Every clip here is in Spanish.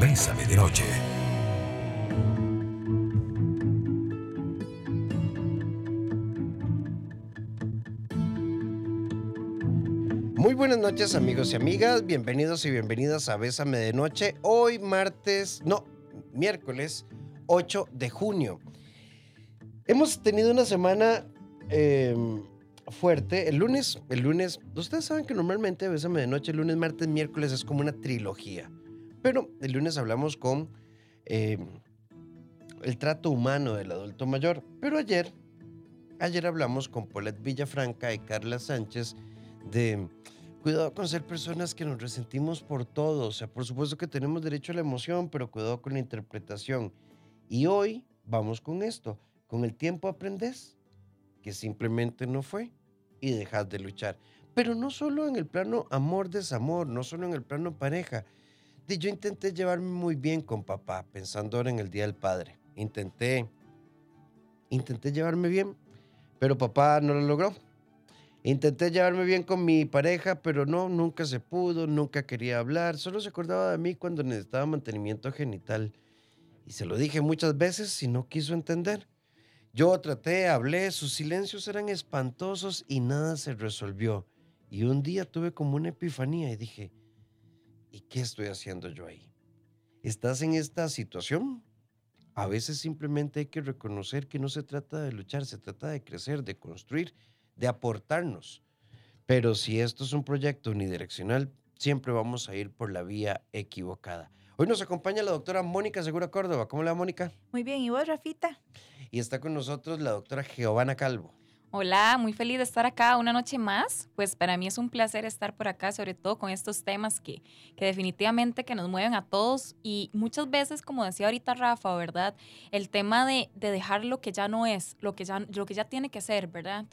Bésame de noche. Muy buenas noches amigos y amigas, bienvenidos y bienvenidas a Bésame de Noche. Hoy martes, no, miércoles 8 de junio. Hemos tenido una semana em, fuerte. El lunes, el lunes, ustedes saben que normalmente Bésame de Noche, lunes, martes, miércoles es como una trilogía. Pero el lunes hablamos con em, el trato humano del adulto mayor. Pero ayer, ayer hablamos con Paulette Villafranca y Carla Sánchez de cuidado con ser personas que nos resentimos por todo. O sea, por supuesto que tenemos derecho a la emoción, pero cuidado con la interpretación. Y hoy vamos con esto. Con el tiempo aprendes que simplemente no fue y dejas de luchar. Pero no solo en el plano amor-desamor, no solo en el plano pareja. Yo intenté llevarme muy bien con papá, pensando ahora en el Día del Padre. Intenté, intenté llevarme bien, pero papá no lo logró. Intenté llevarme bien con mi pareja, pero no, nunca se pudo, nunca quería hablar, solo se acordaba de mí cuando necesitaba mantenimiento genital. Y se lo dije muchas veces y no quiso entender. Yo traté, hablé, sus silencios eran espantosos y nada se resolvió. Y un día tuve como una epifanía y dije, ¿y qué estoy haciendo yo ahí? ¿Estás en esta situación? A veces simplemente hay que reconocer que no se trata de luchar, se trata de crecer, de construir de aportarnos. Pero si esto es un proyecto unidireccional, siempre vamos a ir por la vía equivocada. Hoy nos acompaña la doctora Mónica Segura Córdoba. ¿Cómo le va, Mónica? Muy bien, ¿y vos, Rafita? Y está con nosotros la doctora Giovanna Calvo. Hola, muy feliz de estar acá una noche más. Pues para mí es un placer estar por acá, sobre todo con estos temas que, que definitivamente que nos mueven a todos y muchas veces, como decía ahorita Rafa, ¿verdad? El tema de, de dejar lo que ya no es, lo que ya, lo que ya tiene que ser, ¿verdad?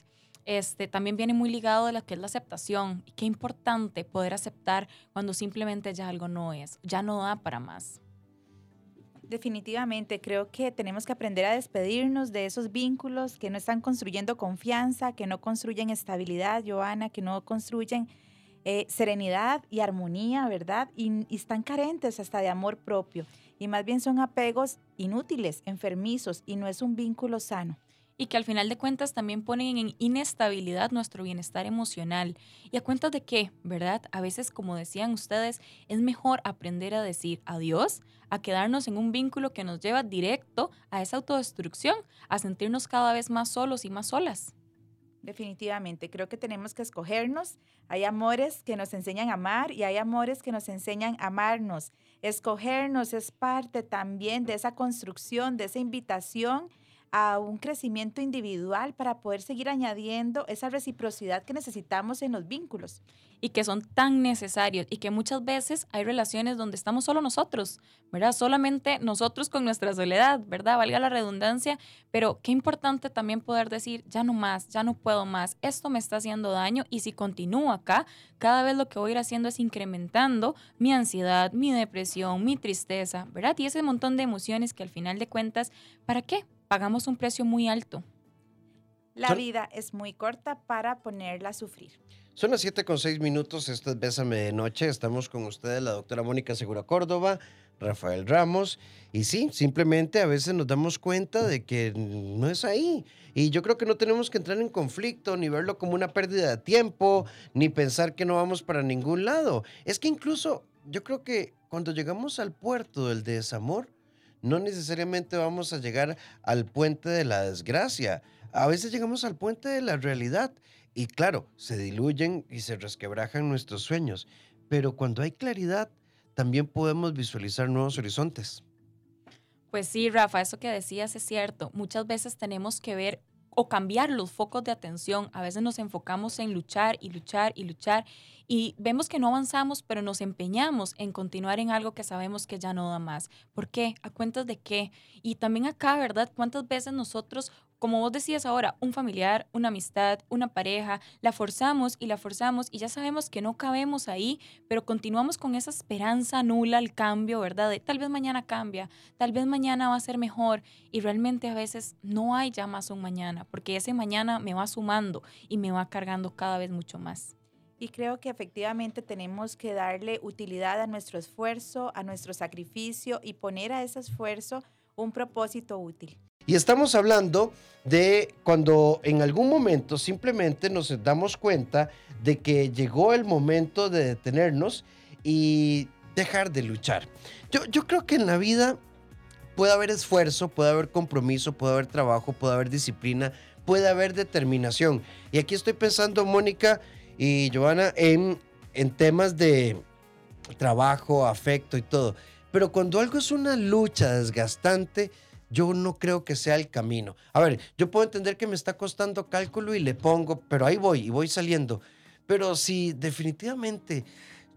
este, también viene muy ligado de lo que es la aceptación. Y qué importante poder aceptar cuando simplemente ya algo no es, ya no da para más. Definitivamente, creo que tenemos que aprender a despedirnos de esos vínculos que no están construyendo confianza, que no construyen estabilidad, Joana, que no construyen eh, serenidad y armonía, ¿verdad? y están carentes hasta de amor propio. Y más bien son apegos inútiles, enfermizos, y no es un vínculo sano y que al final de cuentas también ponen en inestabilidad nuestro bienestar emocional. ¿Y a cuentas de qué? ¿Verdad? A veces, como decían ustedes, es mejor aprender a decir adiós a quedarnos en un vínculo que nos lleva directo a esa autodestrucción, a sentirnos cada vez más solos y más solas. Definitivamente, creo que tenemos que escogernos. Hay amores que nos enseñan a amar y hay amores que nos enseñan a amarnos. Escogernos es parte también de esa construcción, de esa invitación a un crecimiento individual para poder seguir añadiendo esa reciprocidad que necesitamos en los vínculos. Y que son tan necesarios y que muchas veces hay relaciones donde estamos solo nosotros, ¿verdad? Solamente nosotros con nuestra soledad, ¿verdad? Valga la redundancia, pero qué importante también poder decir, ya no más, ya no puedo más, esto me está haciendo daño y si continúo acá, cada vez lo que voy a ir haciendo es incrementando mi ansiedad, mi depresión, mi tristeza, ¿verdad? Y ese montón de emociones que al final de cuentas, ¿para qué? Pagamos un precio muy alto. La vida es muy corta para ponerla a sufrir. Son las 7 con 6 minutos, esto es Bésame de Noche, estamos con ustedes la doctora Mónica Segura Córdoba, Rafael Ramos, y sí, simplemente a veces nos damos cuenta de que no es ahí. Y yo creo que no tenemos que entrar en conflicto, ni verlo como una pérdida de tiempo, ni pensar que no vamos para ningún lado. Es que incluso yo creo que cuando llegamos al puerto del desamor, no necesariamente vamos a llegar al puente de la desgracia. A veces llegamos al puente de la realidad y claro, se diluyen y se resquebrajan nuestros sueños, pero cuando hay claridad, también podemos visualizar nuevos horizontes. Pues sí, Rafa, eso que decías es cierto. Muchas veces tenemos que ver o cambiar los focos de atención. A veces nos enfocamos en luchar y luchar y luchar y vemos que no avanzamos, pero nos empeñamos en continuar en algo que sabemos que ya no da más. ¿Por qué? ¿A cuentas de qué? Y también acá, ¿verdad? ¿Cuántas veces nosotros como vos decías ahora, un familiar, una amistad, una pareja, la forzamos y la forzamos y ya sabemos que no cabemos ahí, pero continuamos con esa esperanza nula al cambio, ¿verdad? De tal vez mañana cambia, tal vez mañana va a ser mejor y realmente a veces no hay ya más un mañana, porque ese mañana me va sumando y me va cargando cada vez mucho más. Y creo que efectivamente tenemos que darle utilidad a nuestro esfuerzo, a nuestro sacrificio y poner a ese esfuerzo un propósito útil. Y estamos hablando de cuando en algún momento simplemente nos damos cuenta de que llegó el momento de detenernos y dejar de luchar. Yo, yo creo que en la vida puede haber esfuerzo, puede haber compromiso, puede haber trabajo, puede haber disciplina, puede haber determinación. Y aquí estoy pensando, Mónica y Joana, en, en temas de trabajo, afecto y todo. Pero cuando algo es una lucha desgastante, yo no creo que sea el camino. A ver, yo puedo entender que me está costando cálculo y le pongo, pero ahí voy y voy saliendo. Pero si definitivamente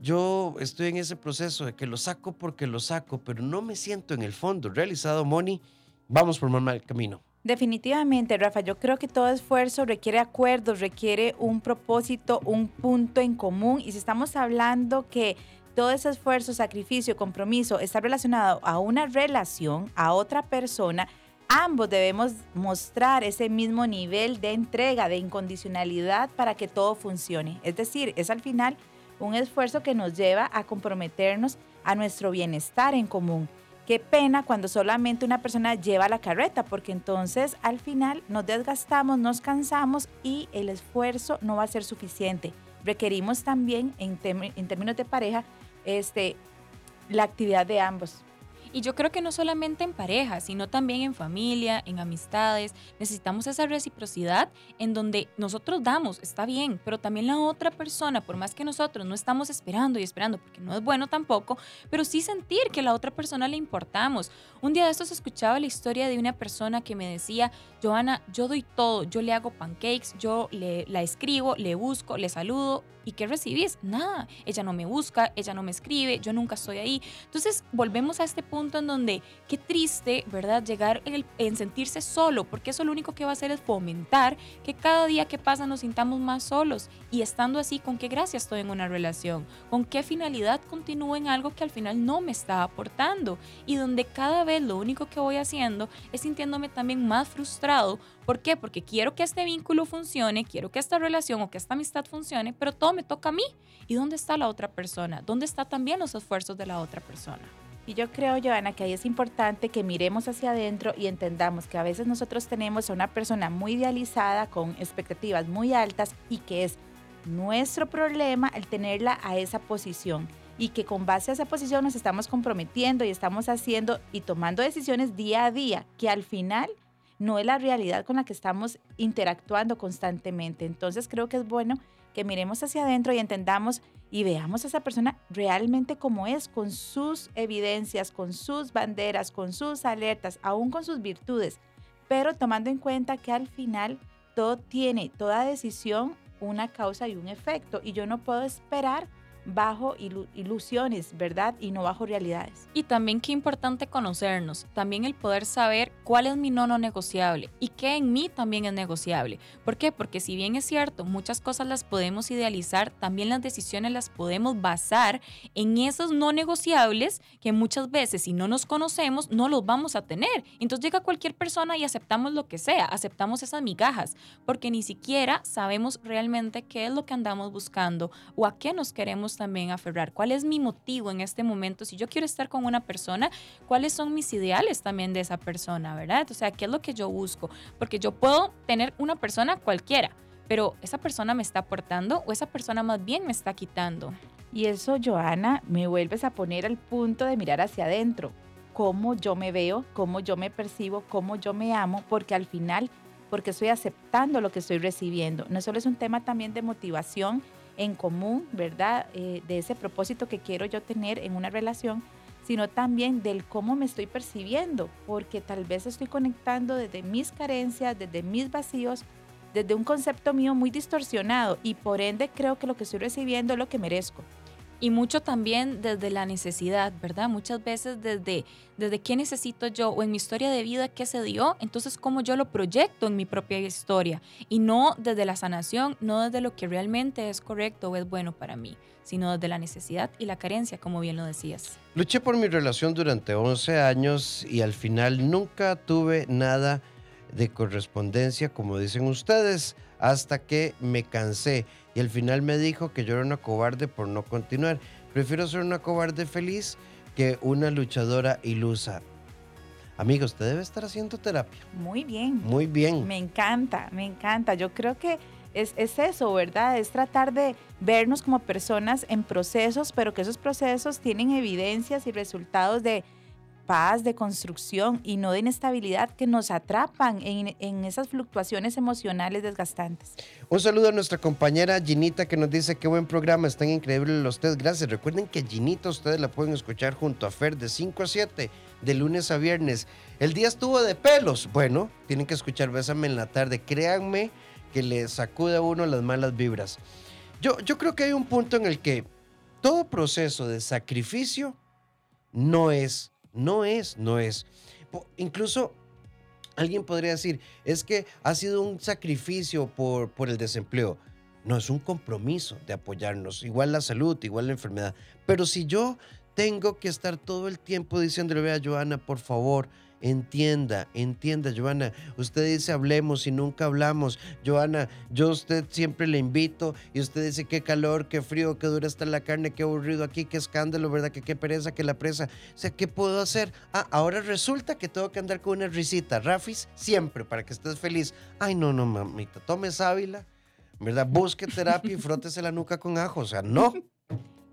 yo estoy en ese proceso de que lo saco porque lo saco, pero no me siento en el fondo realizado, Moni, vamos por mal camino. Definitivamente, Rafa, yo creo que todo esfuerzo requiere acuerdos, requiere un propósito, un punto en común. Y si estamos hablando que todo ese esfuerzo, sacrificio, compromiso está relacionado a una relación, a otra persona, ambos debemos mostrar ese mismo nivel de entrega, de incondicionalidad para que todo funcione. Es decir, es al final un esfuerzo que nos lleva a comprometernos a nuestro bienestar en común. Qué pena cuando solamente una persona lleva la carreta, porque entonces al final nos desgastamos, nos cansamos y el esfuerzo no va a ser suficiente. Requerimos también, en, en términos de pareja, este, la actividad de ambos. Y yo creo que no solamente en pareja, sino también en familia, en amistades, necesitamos esa reciprocidad en donde nosotros damos, está bien, pero también la otra persona, por más que nosotros no estamos esperando y esperando, porque no es bueno tampoco, pero sí sentir que a la otra persona le importamos. Un día de estos escuchaba la historia de una persona que me decía, Joana, yo doy todo, yo le hago pancakes, yo le, la escribo, le busco, le saludo, ¿Y qué recibís? Nada. Ella no me busca, ella no me escribe, yo nunca estoy ahí. Entonces volvemos a este punto en donde qué triste, ¿verdad? Llegar en, sentirse solo, porque eso lo único que va a hacer es fomentar que cada día que pasa nos sintamos más solos. Y estando así, ¿con qué gracia estoy en una relación? ¿Con qué finalidad continúo en algo que al final no me está aportando? Y donde cada vez lo único que voy haciendo es sintiéndome también más frustrado ¿Por qué? Porque quiero que este vínculo funcione, quiero que esta relación o que esta amistad funcione, pero todo me toca a mí. ¿Y dónde está la otra persona? ¿Dónde están también los esfuerzos de la otra persona? Y yo creo, Joana, que ahí es importante que miremos hacia adentro y entendamos que a veces nosotros tenemos a una persona muy idealizada, con expectativas muy altas y que es nuestro problema el tenerla a esa posición y que con base a esa posición nos estamos comprometiendo y estamos haciendo y tomando decisiones día a día que al final no es la realidad con la que estamos interactuando constantemente. Entonces creo que es bueno que miremos hacia adentro y entendamos y veamos a esa persona realmente como es, con sus evidencias, con sus banderas, con sus alertas, aún con sus virtudes, pero tomando en cuenta que al final todo tiene, toda decisión, una causa y un efecto, y yo no puedo esperar bajo ilusiones, ¿verdad? Y no bajo realidades. Y también qué importante conocernos, también el poder saber cuál es mi no no negociable y qué en mí también es negociable. ¿Por qué? Porque si bien es cierto, muchas cosas las podemos idealizar, también las decisiones las podemos basar en esos no negociables que muchas veces si no nos conocemos no los vamos a tener. Entonces llega cualquier persona y aceptamos lo que sea, aceptamos esas migajas, porque ni siquiera sabemos realmente qué es lo que andamos buscando o a qué nos queremos también aferrar? ¿Cuál es mi motivo en este momento? Si yo quiero estar con una persona, ¿cuáles son mis ideales también de esa persona, verdad? O sea, ¿qué es lo que yo busco? Porque yo puedo tener una persona cualquiera, pero esa persona me está aportando o esa persona más bien me está quitando. Y eso, Joana, me vuelves a poner al punto de mirar hacia adentro. Cómo yo me veo, cómo yo me percibo, cómo yo me amo, porque al final, porque estoy aceptando lo que estoy recibiendo. No solo es un tema también de motivación, en común, ¿verdad? Eh, de ese propósito que quiero yo tener en una relación, sino también del cómo me estoy percibiendo, porque tal vez estoy conectando desde mis carencias, desde mis vacíos, desde un concepto mío muy distorsionado y por ende creo que lo que estoy recibiendo es lo que merezco y mucho también desde la necesidad, ¿verdad? Muchas veces desde, desde qué necesito yo o en mi historia de vida qué se dio, entonces cómo yo lo proyecto en mi propia historia y no desde la sanación, no desde lo que realmente es correcto o es bueno para mí, sino desde la necesidad y la carencia, como bien lo decías. Luché por mi relación durante 11 años y al final nunca tuve nada de correspondencia, como dicen ustedes, hasta que me cansé. Y al final me dijo que yo era una cobarde por no continuar. Prefiero ser una cobarde feliz que una luchadora ilusa. Amigo, usted debe estar haciendo terapia. Muy bien. Muy bien. Me encanta, me encanta. Yo creo que es, es, eso, ¿verdad? Es tratar de vernos como personas en procesos, pero que esos procesos tienen evidencias y resultados de paz, de construcción y no de inestabilidad que nos atrapan en, en, esas fluctuaciones emocionales desgastantes. Un saludo a nuestra compañera Ginita que nos dice qué buen programa, están increíbles los test, gracias. Recuerden que Ginita ustedes la pueden escuchar junto a Fer de 5 a 7, de lunes a viernes. El día estuvo de pelos, bueno, tienen que escuchar Bésame en la tarde, créanme que le sacude a uno las malas vibras. Yo, yo creo que hay un punto en el que todo proceso de sacrificio no es no es, no es. Incluso alguien podría decir, es que ha sido un sacrificio por, por el desempleo. No, es un compromiso de apoyarnos, igual la salud, igual la enfermedad. Pero si yo tengo que estar todo el tiempo diciéndole, vea, Joana, por favor, Entienda, entienda, Joana. Usted dice hablemos y nunca hablamos. Joana, yo a usted siempre le invito y usted dice qué calor, qué frío, qué dura está la carne, qué aburrido aquí, qué escándalo, ¿verdad? Que qué pereza, que la presa. O sea, ¿qué puedo hacer? Ah, ahora resulta que tengo que andar con una risita. Rafis, siempre, para que estés feliz. Ay, no, no, mamita, tome sábila, ¿verdad? Busque terapia y frótese la nuca con ajo. O sea, no.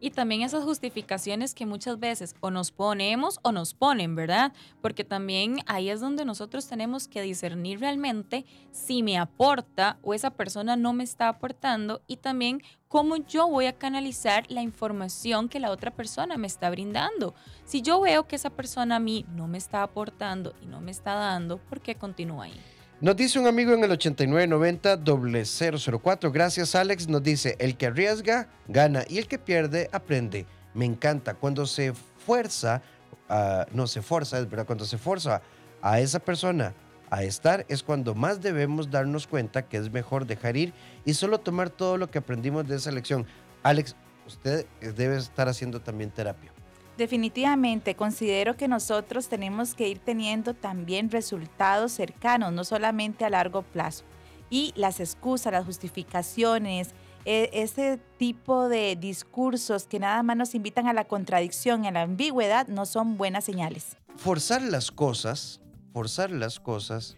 Y también esas justificaciones que muchas veces o nos ponemos o nos ponen, ¿verdad? Porque también ahí es donde nosotros tenemos que discernir realmente si me aporta o esa persona no me está aportando y también cómo yo voy a canalizar la información que la otra persona me está brindando. Si yo veo que esa persona a mí no me está aportando y no me está dando, ¿por qué continúa ahí? Nos dice un amigo en el 8990-004. Gracias, Alex. Nos dice: el que arriesga, gana. Y el que pierde, aprende. Me encanta. Cuando se fuerza, uh, no se forza, es verdad, cuando se forza a esa persona a estar, es cuando más debemos darnos cuenta que es mejor dejar ir y solo tomar todo lo que aprendimos de esa lección. Alex, usted debe estar haciendo también terapia. Definitivamente, considero que nosotros tenemos que ir teniendo también resultados cercanos, no solamente a largo plazo. Y las excusas, las justificaciones, e, ese tipo de discursos que nada más nos invitan a la contradicción a la ambigüedad no son buenas señales. Forzar las cosas, forzar las cosas,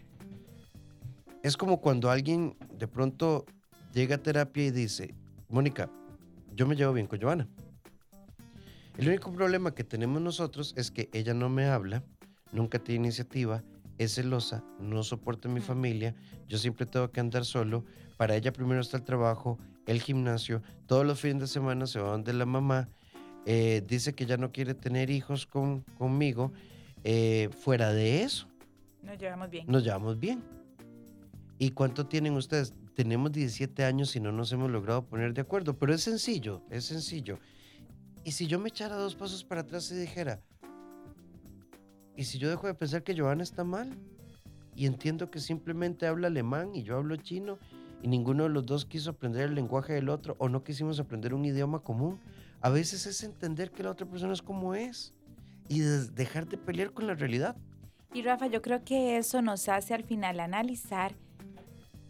es como cuando alguien de pronto llega a terapia y dice, Mónica, yo me llevo bien con Joana el único problema que tenemos nosotros es que ella no me habla, nunca tiene iniciativa, es celosa, no soporta mi familia, yo siempre tengo que andar solo. Para ella primero está el trabajo, el gimnasio, todos los fines de semana se va donde la mamá, eh, dice que ya no quiere tener hijos con, conmigo. Eh, fuera de eso. Nos llevamos bien. Nos llevamos bien. ¿Y cuánto tienen ustedes? Tenemos 17 años y no nos hemos logrado poner de acuerdo, pero es sencillo, es sencillo. Y si yo me echara dos pasos para atrás y dijera, ¿y si yo dejo de pensar que Joana está mal? Y entiendo que simplemente habla alemán y yo hablo chino y ninguno de los dos quiso aprender el lenguaje del otro o no quisimos aprender un idioma común. A veces es entender que la otra persona es como es y dejar de pelear con la realidad. Y Rafa, yo creo que eso nos hace al final analizar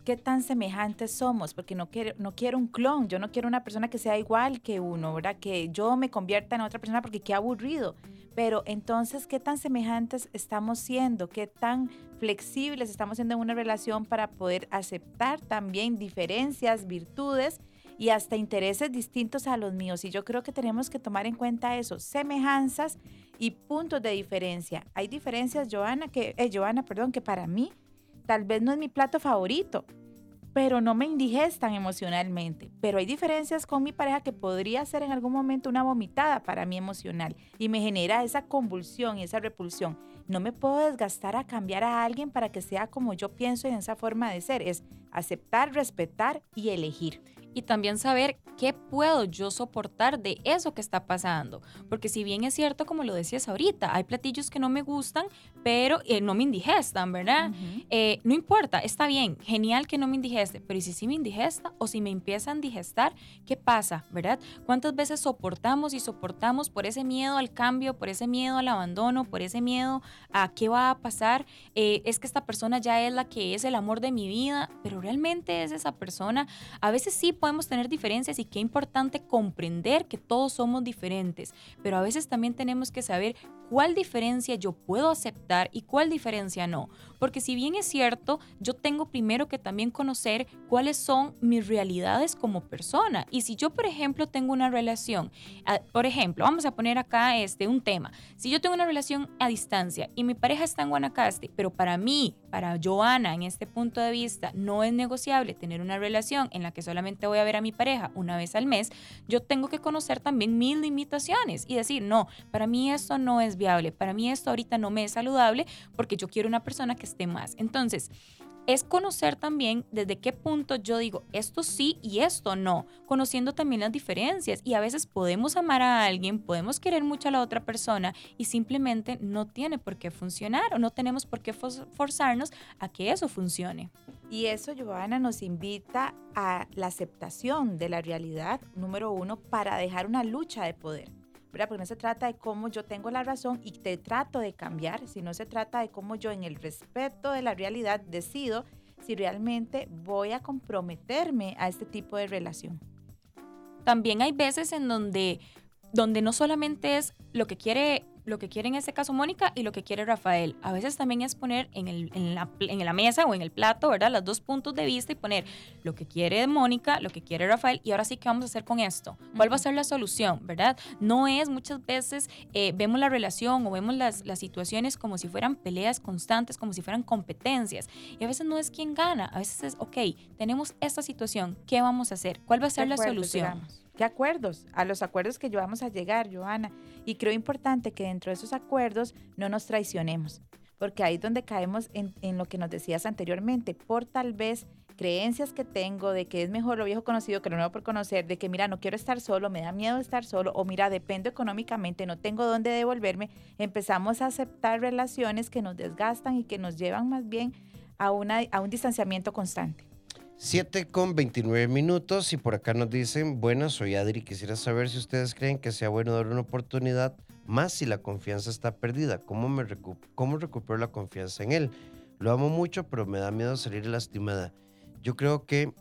qué tan semejantes somos, porque no quiero, no quiero un clon, yo no quiero una persona que sea igual que uno, ¿verdad? Que yo me convierta en otra persona porque qué aburrido. Pero entonces, ¿qué tan semejantes estamos siendo? ¿Qué tan flexibles estamos siendo en una relación para poder aceptar también diferencias, virtudes? y hasta intereses distintos a los míos. Y yo creo que tenemos que tomar en cuenta eso, semejanzas y puntos de diferencia. Hay diferencias, Joana, que, eh, perdón, que para mí tal vez no es mi plato favorito, pero no me indigestan emocionalmente. Pero hay diferencias con mi pareja que podría ser en algún momento una vomitada para mí emocional y me genera esa convulsión y esa repulsión. No me puedo desgastar a cambiar a alguien para que sea como yo pienso en esa forma de ser. Es aceptar, respetar y elegir. Y también saber qué puedo yo soportar de eso que está pasando. Porque si bien es cierto, como lo decías ahorita, hay platillos que no me gustan, pero eh, no me indigestan, ¿verdad? Eh, no importa, está bien, genial que no me indigeste, pero ¿y si sí me indigesta o si me empieza a indigestar, qué pasa, ¿verdad? ¿Cuántas veces soportamos y soportamos por ese miedo al cambio, por ese miedo al abandono, por ese miedo a qué va a pasar? Eh, es que esta persona ya es la que es el amor de mi vida, pero realmente es esa persona. A veces sí podemos tener diferencias y qué importante comprender que todos somos diferentes, pero a veces también tenemos que saber cuál diferencia yo puedo aceptar y cuál diferencia no. Porque si bien es cierto, yo tengo primero que también conocer cuáles son mis realidades como persona. Y si yo, por ejemplo, tengo una relación, por ejemplo, vamos a poner acá este, un tema. Si yo tengo una relación a distancia y mi pareja está en Guanacaste, pero para mí, para Joana, en este punto de vista, no es negociable tener una relación en la que solamente voy a ver a mi pareja una vez al mes, yo tengo que conocer también mis limitaciones y decir, no, para mí esto no es viable, para mí esto ahorita no me es saludable porque yo quiero una persona que esté más. Entonces, es conocer también desde qué punto yo digo esto sí y esto no, conociendo también las diferencias. Y a veces podemos amar a alguien, podemos querer mucho a la otra persona y simplemente no tiene por qué funcionar o no tenemos por qué forzarnos a que eso funcione. Y eso, Giovanna, nos invita a la aceptación de la realidad, número uno, para dejar una lucha de poder. Porque no se trata de cómo yo tengo la razón y te trato de cambiar, sino se trata de cómo yo en el respeto de la realidad decido si realmente voy a comprometerme a este tipo de relación. También hay veces en donde, donde no solamente es lo que quiere lo que quiere en este caso Mónica y lo que quiere Rafael. A veces también es poner en, el, en, la, en, la, mesa o en el plato, ¿verdad? Los dos puntos de vista y poner lo que quiere Mónica, lo que quiere Rafael y ahora sí, ¿qué vamos a hacer con esto? ¿Cuál va a ser la solución, verdad? No es muchas veces eh, vemos la relación o vemos las, las situaciones como si fueran peleas constantes, como si fueran competencias. Y a veces no es quien gana, a veces es, ok, tenemos esta situación, ¿qué vamos a hacer? ¿Cuál va a ser la solución? ¿Qué acuerdos? A los acuerdos que vamos a llegar, Joana. Y creo importante que dentro de esos acuerdos no nos traicionemos, porque ahí es donde caemos en, en, lo que nos decías anteriormente, por tal vez creencias que tengo de que es mejor lo viejo conocido que lo nuevo por conocer, de que mira, no quiero estar solo, me da miedo estar solo, o mira, dependo económicamente, no tengo dónde devolverme, empezamos a aceptar relaciones que nos desgastan y que nos llevan más bien a, una, a un distanciamiento constante. 7 con 29 minutos y por acá nos dicen, bueno, soy Adri, quisiera saber si ustedes creen que sea bueno dar una oportunidad más si la confianza está perdida. ¿Cómo, me cómo recupero la confianza en él? Lo amo mucho, pero me da miedo salir lastimada. Yo creo que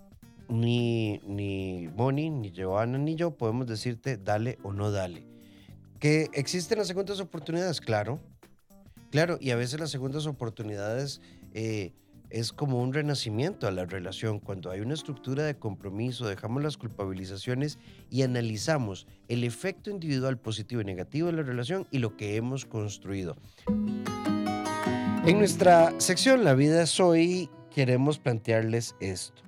ni, ni Moni, ni Joana, ni yo podemos decirte dale o no dale. Que existen las segundas oportunidades, claro. Claro, y a veces las segundas oportunidades... Eh, es como un renacimiento a la relación cuando hay una estructura de compromiso, dejamos las culpabilizaciones y analizamos el efecto individual positivo y negativo de la relación y lo que hemos construido. En nuestra sección La vida es hoy queremos plantearles esto.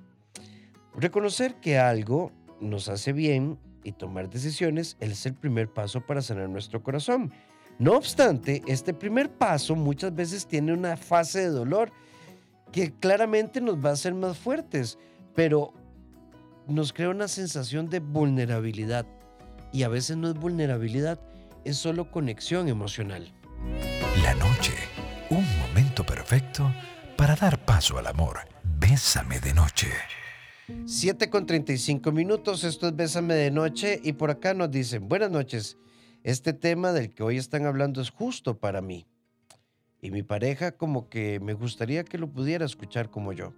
Reconocer que algo nos hace bien y tomar decisiones es el primer paso para sanar nuestro corazón. No obstante, este primer paso muchas veces tiene una fase de dolor que claramente nos va a hacer más fuertes, pero nos crea una sensación de vulnerabilidad. Y a veces no es vulnerabilidad, es solo conexión emocional. La noche, un momento perfecto para dar paso al amor. Bésame de noche. 7 con 35 minutos, esto es Bésame de noche y por acá nos dicen, buenas noches, este tema del que hoy están hablando es justo para mí y mi pareja como que me gustaría que lo pudiera escuchar como yo.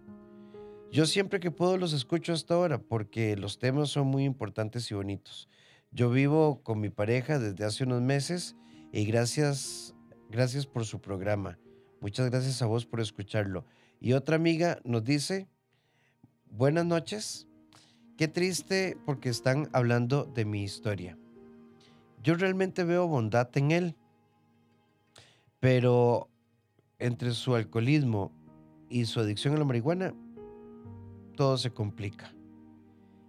Yo siempre que puedo los escucho hasta ahora porque los temas son muy importantes y bonitos. Yo vivo con mi pareja desde hace unos meses y gracias, gracias por su programa. Muchas gracias a vos por escucharlo. Y otra amiga nos dice, buenas noches. Qué triste porque están hablando de mi historia. Yo realmente veo bondad en él, pero entre su alcoholismo y su adicción a la marihuana, todo se complica.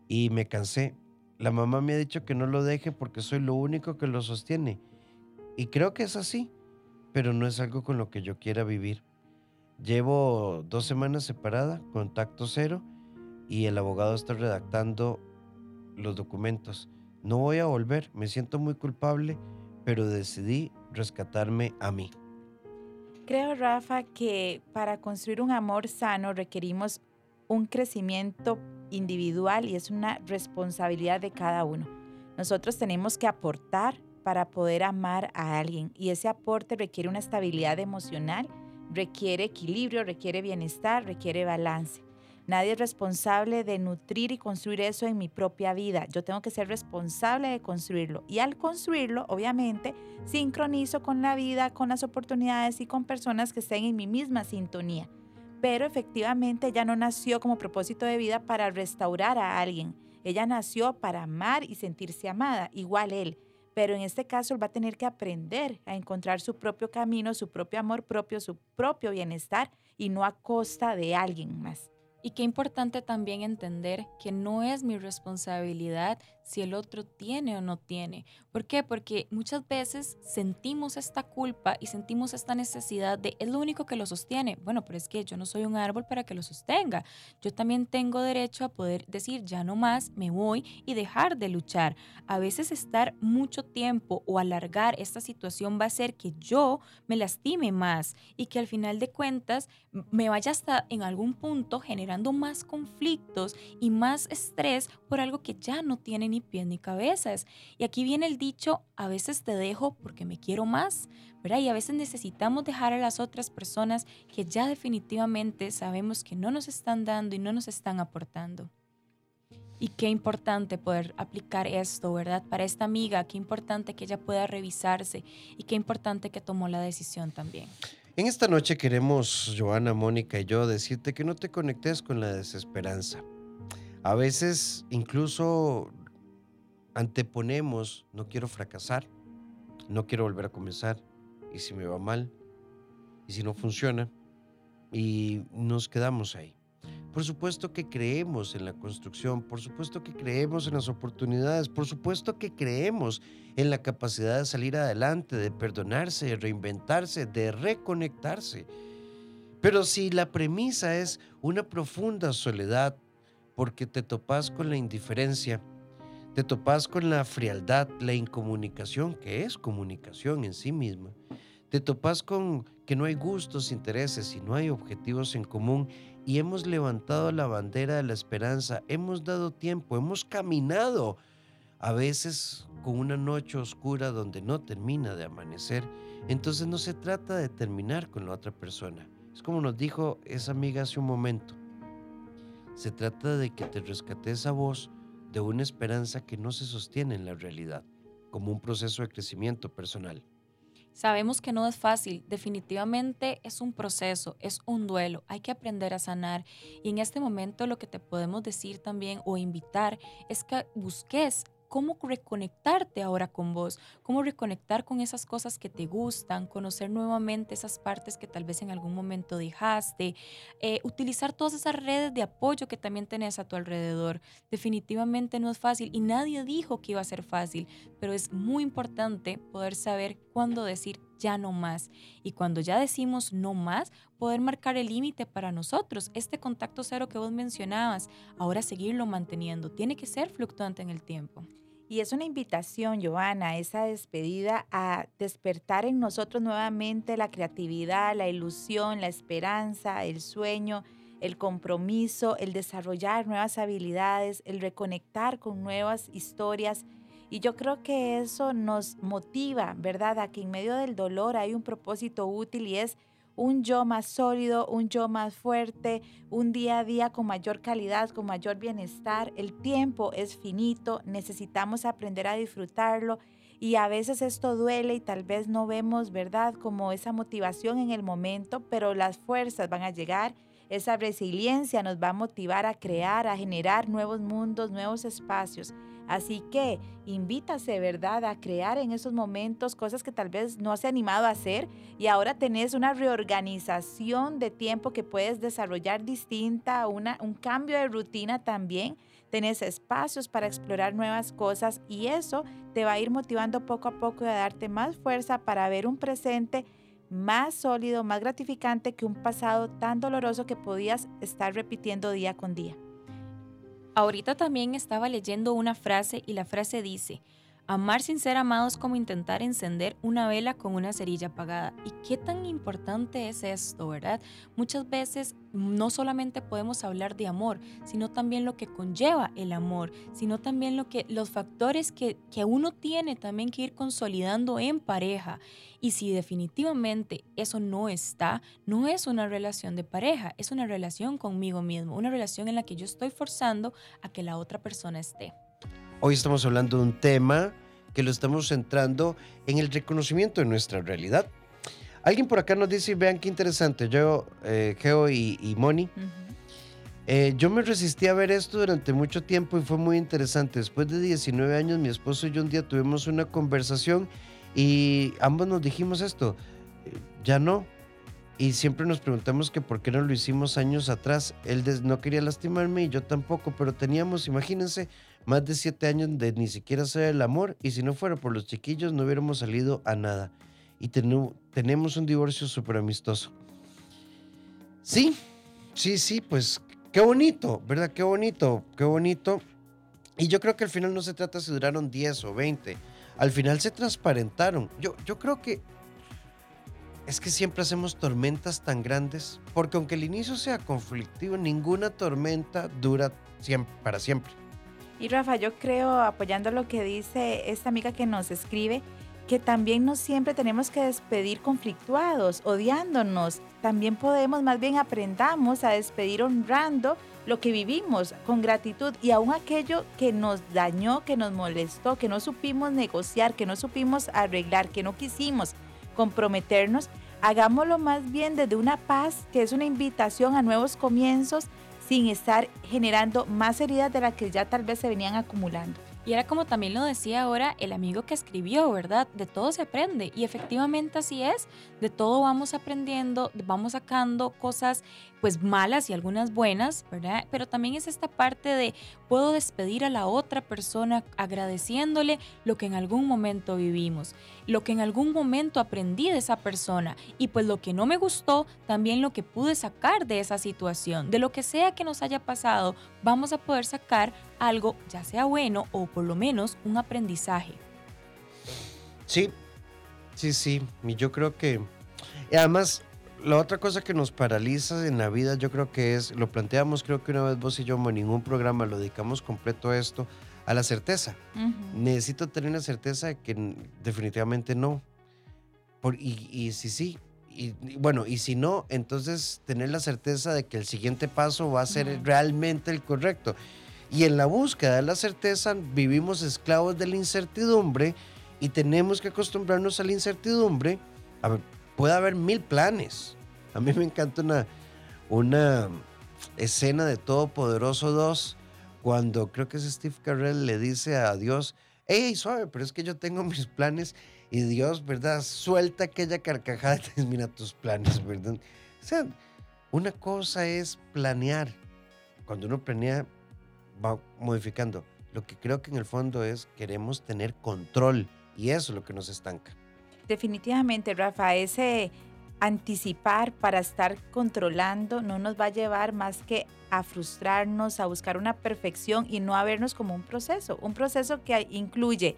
Y me cansé. La mamá me ha dicho que no lo deje porque soy lo único que lo sostiene. Y creo que es así, pero no es algo con lo que yo quiera vivir. Llevo dos semanas separada, contacto cero, y el abogado está redactando los documentos. No voy a volver, me siento muy culpable, pero decidí rescatarme a mí. Creo, Rafa, que para construir un amor sano requerimos un crecimiento individual y es una responsabilidad de cada uno. Nosotros tenemos que aportar para poder amar a alguien y ese aporte requiere una estabilidad emocional, requiere equilibrio, requiere bienestar, requiere balance. Nadie es responsable de nutrir y construir eso en mi propia vida. Yo tengo que ser responsable de construirlo. Y al construirlo, obviamente, sincronizo con la vida, con las oportunidades y con personas que estén en mi misma sintonía. Pero efectivamente ella no nació como propósito de vida para restaurar a alguien. Ella nació para amar y sentirse amada, igual él. Pero en este caso él va a tener que aprender a encontrar su propio camino, su propio amor propio, su propio bienestar y no a costa de alguien más. Y qué importante también entender que no es mi responsabilidad si el otro tiene o no tiene. ¿Por qué? Porque muchas veces sentimos esta culpa y sentimos esta necesidad de es lo único que lo sostiene. Bueno, pero es que yo no soy un árbol para que lo sostenga. Yo también tengo derecho a poder decir ya no más, me voy y dejar de luchar. A veces estar mucho tiempo o alargar esta situación va a hacer que yo me lastime más y que al final de cuentas me vaya hasta en algún punto generando más conflictos y más estrés por algo que ya no tiene ni pies ni cabezas. Y aquí viene el dicho, a veces te dejo porque me quiero más, ¿verdad? Y a veces necesitamos dejar a las otras personas que ya definitivamente sabemos que no nos están dando y no nos están aportando. Y qué importante poder aplicar esto, ¿verdad? Para esta amiga, qué importante que ella pueda revisarse y qué importante que tomó la decisión también. En esta noche queremos, Joana, Mónica y yo, decirte que no te conectes con la desesperanza. A veces incluso anteponemos, no quiero fracasar, no quiero volver a comenzar, y si me va mal, y si no funciona, y nos quedamos ahí. Por supuesto que creemos en la construcción, por supuesto que creemos en las oportunidades, por supuesto que creemos en la capacidad de salir adelante, de perdonarse, de reinventarse, de reconectarse. Pero si la premisa es una profunda soledad porque te topas con la indiferencia, te topas con la frialdad, la incomunicación, que es comunicación en sí misma. Te topas con que no hay gustos, intereses y no hay objetivos en común y hemos levantado la bandera de la esperanza, hemos dado tiempo, hemos caminado, a veces con una noche oscura donde no termina de amanecer. Entonces no se trata de terminar con la otra persona. Es como nos dijo esa amiga hace un momento. Se trata de que te rescates a vos de una esperanza que no se sostiene en la realidad, como un proceso de crecimiento personal. Sabemos que no es fácil, definitivamente es un proceso, es un duelo, hay que aprender a sanar y en este momento lo que te podemos decir también o invitar es que busques cómo reconectarte ahora con vos, cómo reconectar con esas cosas que te gustan, conocer nuevamente esas partes que tal vez en algún momento dejaste, eh, utilizar todas esas redes de apoyo que también tenés a tu alrededor. Definitivamente no es fácil y nadie dijo que iba a ser fácil, pero es muy importante poder saber cuándo decir ya no más. Y cuando ya decimos no más, poder marcar el límite para nosotros. Este contacto cero que vos mencionabas, ahora seguirlo manteniendo, tiene que ser fluctuante en el tiempo. Y es una invitación, Joana, esa despedida a despertar en nosotros nuevamente la creatividad, la ilusión, la esperanza, el sueño, el compromiso, el desarrollar nuevas habilidades, el reconectar con nuevas historias. Y yo creo que eso nos motiva, ¿verdad? A que en medio del dolor hay un propósito útil y es un yo más sólido, un yo más fuerte, un día a día con mayor calidad, con mayor bienestar. El tiempo es finito, necesitamos aprender a disfrutarlo y a veces esto duele y tal vez no vemos, ¿verdad? Como esa motivación en el momento, pero las fuerzas van a llegar. Esa resiliencia nos va a motivar a crear, a generar nuevos mundos, nuevos espacios. Así que invítase, ¿verdad?, a crear en esos momentos cosas que tal vez no se ha animado a hacer y ahora tenés una reorganización de tiempo que puedes desarrollar distinta, una, un cambio de rutina también. Tenés espacios para explorar nuevas cosas y eso te va a ir motivando poco a poco y a darte más fuerza para ver un presente más sólido, más gratificante que un pasado tan doloroso que podías estar repitiendo día con día. Ahorita también estaba leyendo una frase y la frase dice, Amar sin ser amado es como intentar encender una vela con una cerilla apagada. ¿Y qué tan importante es esto, verdad? Muchas veces no solamente podemos hablar de amor, sino también lo que conlleva el amor, sino también lo que, los factores que, que uno tiene también que ir consolidando en pareja. Y si definitivamente eso no está, no es una relación de pareja, es una relación conmigo mismo, una relación en la que yo estoy forzando a que la otra persona esté. Hoy estamos hablando de un tema que lo estamos centrando en el reconocimiento de nuestra realidad. Alguien por acá nos dice, vean qué interesante, yo, eh, Geo y, Moni, eh, yo me resistí a ver esto durante mucho tiempo y fue muy interesante. Después de 19 años, mi esposo y yo un día tuvimos una conversación y ambos nos dijimos esto, eh, ya no. Y siempre nos preguntamos que por qué no lo hicimos años atrás. Él no quería lastimarme y yo tampoco, pero teníamos, imagínense, más de siete años de ni siquiera hacer el amor y si no fuera por los chiquillos no hubiéramos salido a nada. Y tenemos un divorcio súper amistoso. Sí, sí, sí, pues qué bonito, ¿verdad? Qué bonito, qué bonito. Y yo creo que al final no se trata si duraron 10 o 20. Al final se transparentaron. Yo, yo creo que es que siempre hacemos tormentas tan grandes, porque aunque el inicio sea conflictivo, ninguna tormenta dura siempre, para siempre. Y Rafa, yo creo, apoyando lo que dice esta amiga que nos escribe, que también no siempre tenemos que despedir conflictuados, odiándonos. También podemos, más bien aprendamos a despedir honrando lo que vivimos con gratitud y aún aquello que nos dañó, que nos molestó, que no supimos negociar, que no supimos arreglar, que no quisimos comprometernos, hagámoslo más bien desde una paz que es una invitación a nuevos comienzos sin estar generando más heridas de las que ya tal vez se venían acumulando. Y era como también lo decía ahora el amigo que escribió, ¿verdad? De todo se aprende y efectivamente así es, de todo vamos aprendiendo, vamos sacando cosas pues malas y algunas buenas, ¿verdad? Pero también es esta parte de puedo despedir a la otra persona agradeciéndole lo que en algún momento vivimos, lo que en algún momento aprendí de esa persona y pues lo que no me gustó, también lo que pude sacar de esa situación, de lo que sea que nos haya pasado, vamos a poder sacar algo, ya sea bueno o por lo menos un aprendizaje. Sí, sí, sí, yo creo que... Además, la otra cosa que nos paraliza en la vida, yo creo que es, lo planteamos creo que una vez vos y yo en ningún programa lo dedicamos completo a esto, a la certeza. Necesito tener la certeza de que definitivamente no. Por, y, y si sí, y, bueno, y si no, entonces tener la certeza de que el siguiente paso va a ser realmente el correcto. Y en la búsqueda de la certeza vivimos esclavos de la incertidumbre y tenemos que acostumbrarnos a la incertidumbre. A ver, puede haber mil planes. A mí me encanta una, una escena de Todopoderoso 2 cuando creo que es Steve Carell le dice a Dios, hey, suave, pero es que yo tengo mis planes y Dios, ¿verdad? Suelta aquella carcajada y mira tus planes, ¿verdad? O sea, una cosa es planear. Cuando uno planea, va modificando. Lo que creo que en el fondo es queremos tener control y eso es lo que nos estanca. Definitivamente, Rafa, ese anticipar para estar controlando no nos va a llevar más que a frustrarnos, a buscar una perfección y no a vernos como un proceso, un proceso que incluye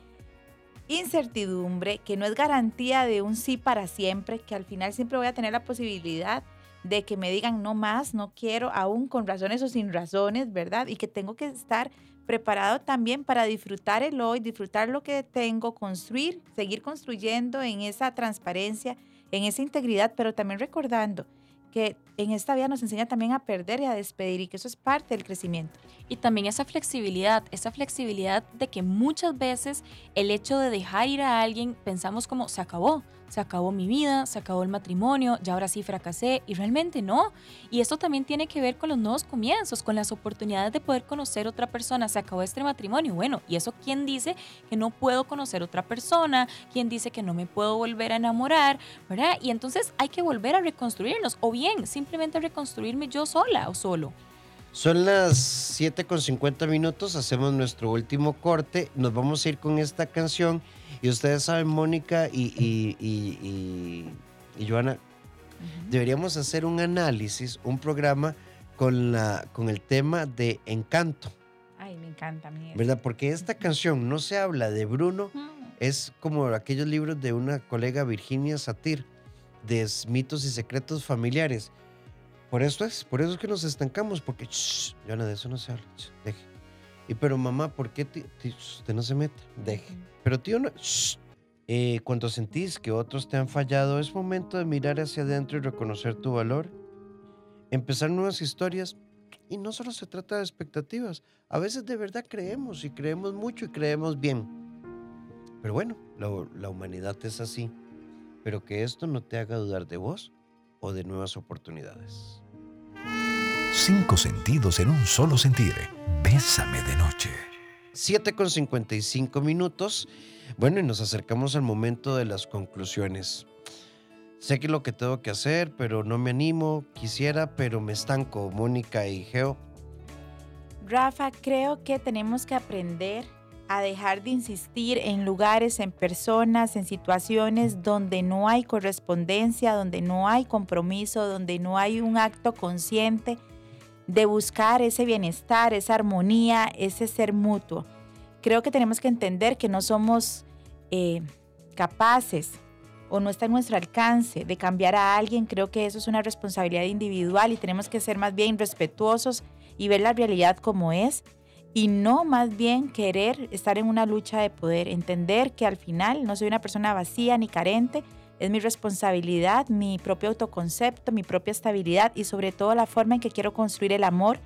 incertidumbre, que no es garantía de un sí para siempre, que al final siempre voy a tener la posibilidad de que me digan no más, no quiero, aún con razones o sin razones, ¿verdad? Y que tengo que estar preparado también para disfrutar el hoy, disfrutar lo que tengo, construir, seguir construyendo en esa transparencia, en esa integridad, pero también recordando que en esta vida nos enseña también a perder y a despedir y que eso es parte del crecimiento. Y también esa flexibilidad, esa flexibilidad de que muchas veces el hecho de dejar ir a alguien pensamos como se acabó, se acabó mi vida, se acabó el matrimonio, ya ahora sí fracasé y realmente no. Y esto también tiene que ver con los nuevos comienzos, con las oportunidades de poder conocer otra persona. Se acabó este matrimonio, bueno, ¿y eso quién dice que no puedo conocer otra persona? ¿Quién dice que no me puedo volver a enamorar? ¿Verdad? Y entonces hay que volver a reconstruirnos o bien simplemente reconstruirme yo sola o solo. Son las 7 con 50 minutos, hacemos nuestro último corte, nos vamos a ir con esta canción y ustedes saben, Mónica y, y, y, Joana, deberíamos hacer un análisis, un programa con, la, con el tema de encanto. encanta a mí. eso. ¿verdad? Porque esta canción no se habla de Bruno, Mm. es como aquellos libros de una colega Virginia Satir, de mitos y secretos familiares. Por eso es, por eso es que nos estancamos, porque, shh, Joana, de eso no se habla, shh, deje. Y pero mamá, ¿por qué usted no se meta? Deje. Pero tío, no. Eh, cuando sentís que otros te han fallado, es momento de mirar hacia adentro y reconocer tu valor. Empezar nuevas historias. Y no solo se trata de expectativas. A veces de verdad creemos y creemos mucho y creemos bien. Pero bueno, la, la humanidad es así. Pero que esto no te haga dudar de vos o de nuevas oportunidades. Cinco sentidos en un solo sentir. Bésame de noche. 7 con 55 minutos. Bueno, y nos acercamos al momento de las conclusiones. Sé que es lo que tengo que hacer, pero no me animo. Quisiera, pero me estanco. Mónica y Geo. Rafa, creo que tenemos que aprender a dejar de insistir en lugares, en personas, en situaciones donde no hay correspondencia, donde no hay compromiso, donde no hay un acto consciente de buscar ese bienestar, esa armonía, ese ser mutuo. Creo que tenemos que entender que no somos eh, capaces o no está en nuestro alcance de cambiar a alguien. Creo que eso es una responsabilidad individual y tenemos que ser más bien respetuosos y ver la realidad como es y no más bien querer estar en una lucha de poder, entender que al final no soy una persona vacía ni carente, es mi responsabilidad, mi propio autoconcepto, mi propia estabilidad y sobre todo la forma en que quiero construir el amor,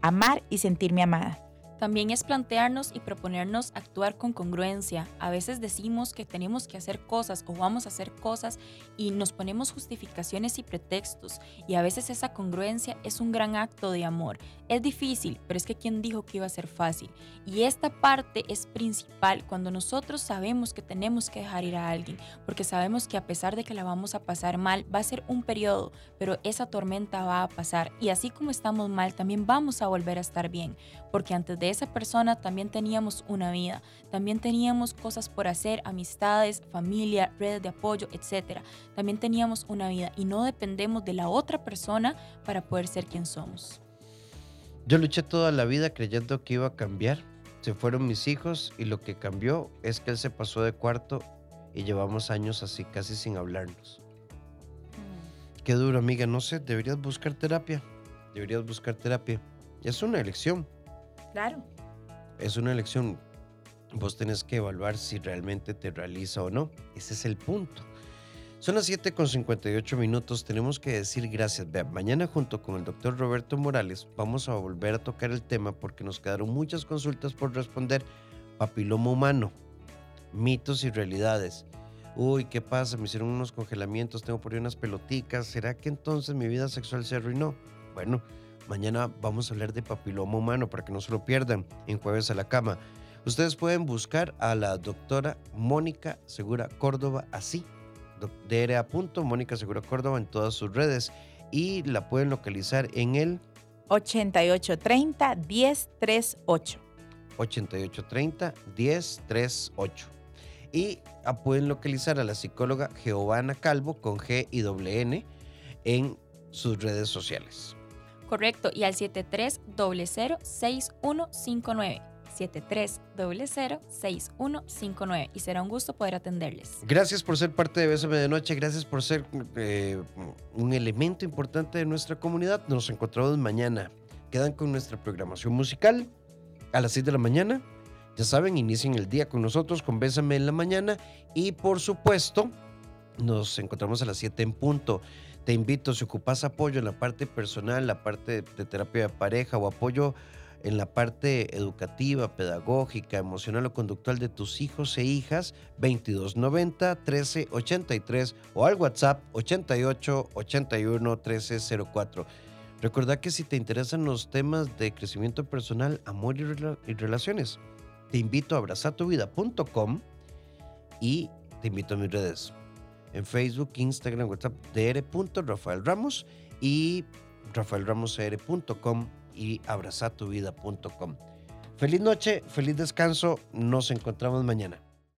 amar y sentirme amada. También es plantearnos y proponernos actuar con congruencia. A veces decimos que tenemos que hacer cosas o vamos a hacer cosas y nos ponemos justificaciones y pretextos. Y a veces esa congruencia es un gran acto de amor. Es difícil, pero es que quien dijo que iba a ser fácil. Y esta parte es principal cuando nosotros sabemos que tenemos que dejar ir a alguien, porque sabemos que a pesar de que la vamos a pasar mal, va a ser un periodo, pero esa tormenta va a pasar. Y así como estamos mal, también vamos a volver a estar bien, porque antes de esa persona también teníamos una vida, también teníamos cosas por hacer, amistades, familia, redes de apoyo, etc. También teníamos una vida y no dependemos de la otra persona para poder ser quien somos. Yo luché toda la vida creyendo que iba a cambiar. Se fueron mis hijos y lo que cambió es que él se pasó de cuarto y llevamos años así casi sin hablarnos. Qué duro, amiga. No sé, deberías buscar terapia. Deberías buscar terapia. Es una elección. Claro. Es una elección. Vos tenés que evaluar si realmente te realiza o no. Ese es el punto. Son las 7 con 58 minutos. Tenemos que decir gracias. Vea, mañana junto con el doctor Roberto Morales vamos a volver a tocar el tema porque nos quedaron muchas consultas por responder. Papiloma humano, mitos y realidades. Uy, ¿qué pasa? Me hicieron unos congelamientos, tengo por ahí unas peloticas. ¿Será que entonces mi vida sexual se arruinó? Bueno, mañana vamos a hablar de papiloma humano para que no se lo pierdan en Jueves a la Cama. Ustedes pueden buscar a la doctora Mónica Segura Córdoba así, DRA. Mónica Segura Córdoba en todas sus redes y la pueden localizar en el 8830 1038. 8830 1038. Y ah, pueden localizar a la psicóloga Giovanna Calvo con G y doble N en sus redes sociales. Correcto, y al 73006159. 73006159. Y será un gusto poder atenderles. Gracias por ser parte de Bésame de Noche, gracias por ser eh, un elemento importante de nuestra comunidad. Nos encontramos mañana. Quedan con nuestra programación musical a las 6 de la mañana. Ya saben, inicien el día con nosotros con Bésame en la mañana y por supuesto nos encontramos a las 7 en punto. Te invito, si ocupas apoyo en la parte personal, la parte de terapia de pareja o apoyo en la parte educativa, pedagógica, emocional o conductual de tus hijos e hijas, 2290 1383 o al WhatsApp 88 81 1304. Recordad que si te interesan los temas de crecimiento personal, amor y, y relaciones, te invito a abrazatuvida.com y te invito a mis redes. En Facebook, Instagram, WhatsApp, dr.rafaelramos y rafaelramoscr.com y abrazatuvida.com. Feliz noche, feliz descanso, nos encontramos mañana.